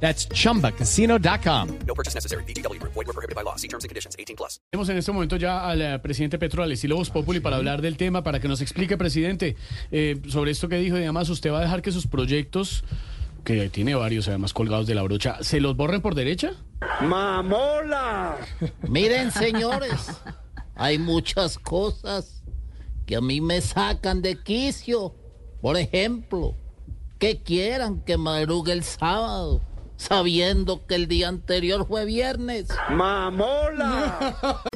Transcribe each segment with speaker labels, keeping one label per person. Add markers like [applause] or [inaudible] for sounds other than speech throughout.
Speaker 1: That's chumbacasino.com.
Speaker 2: No purchase necessary. BGW. Void were prohibited by law. See terms and conditions. 18 plus.
Speaker 3: Tenemos en este momento ya al eh, presidente Petro al estilo Voz Populi para hablar del tema, para que nos explique, presidente, eh, sobre esto que dijo y además usted va a dejar que sus proyectos, que tiene varios además colgados de la brocha, ¿se los borren por derecha?
Speaker 4: ¡Mamola!
Speaker 5: Miren, señores, hay muchas cosas que a mí me sacan de quicio. Por ejemplo, que quieran que madrugue el sábado, sabiendo que el día anterior fue viernes.
Speaker 4: ¡Mamola! [laughs]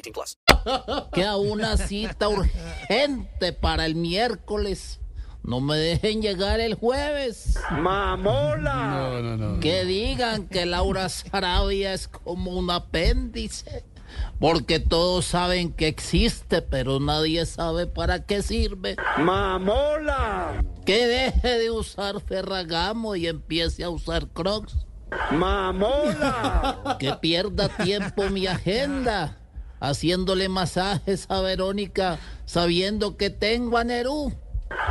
Speaker 2: 18 plus.
Speaker 5: Que a una cita urgente para el miércoles. No me dejen llegar el jueves.
Speaker 4: ¡Mamola!
Speaker 3: No, no, no.
Speaker 5: Que digan que Laura Sarabia es como un apéndice. Porque todos saben que existe, pero nadie sabe para qué sirve.
Speaker 4: ¡Mamola!
Speaker 5: Que deje de usar Ferragamo y empiece a usar Crocs.
Speaker 4: ¡Mamola!
Speaker 5: Que pierda tiempo mi agenda haciéndole masajes a Verónica sabiendo que tengo a Nerú.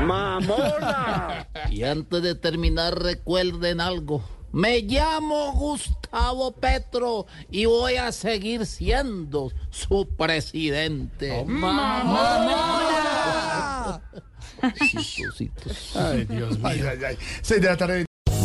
Speaker 4: ¡Mamola! [laughs]
Speaker 5: Y antes de terminar recuerden algo. Me llamo Gustavo Petro y voy a seguir siendo su presidente. Chistositos. [laughs] [laughs]
Speaker 3: Ay, Dios mío.
Speaker 4: Seis de la tarde.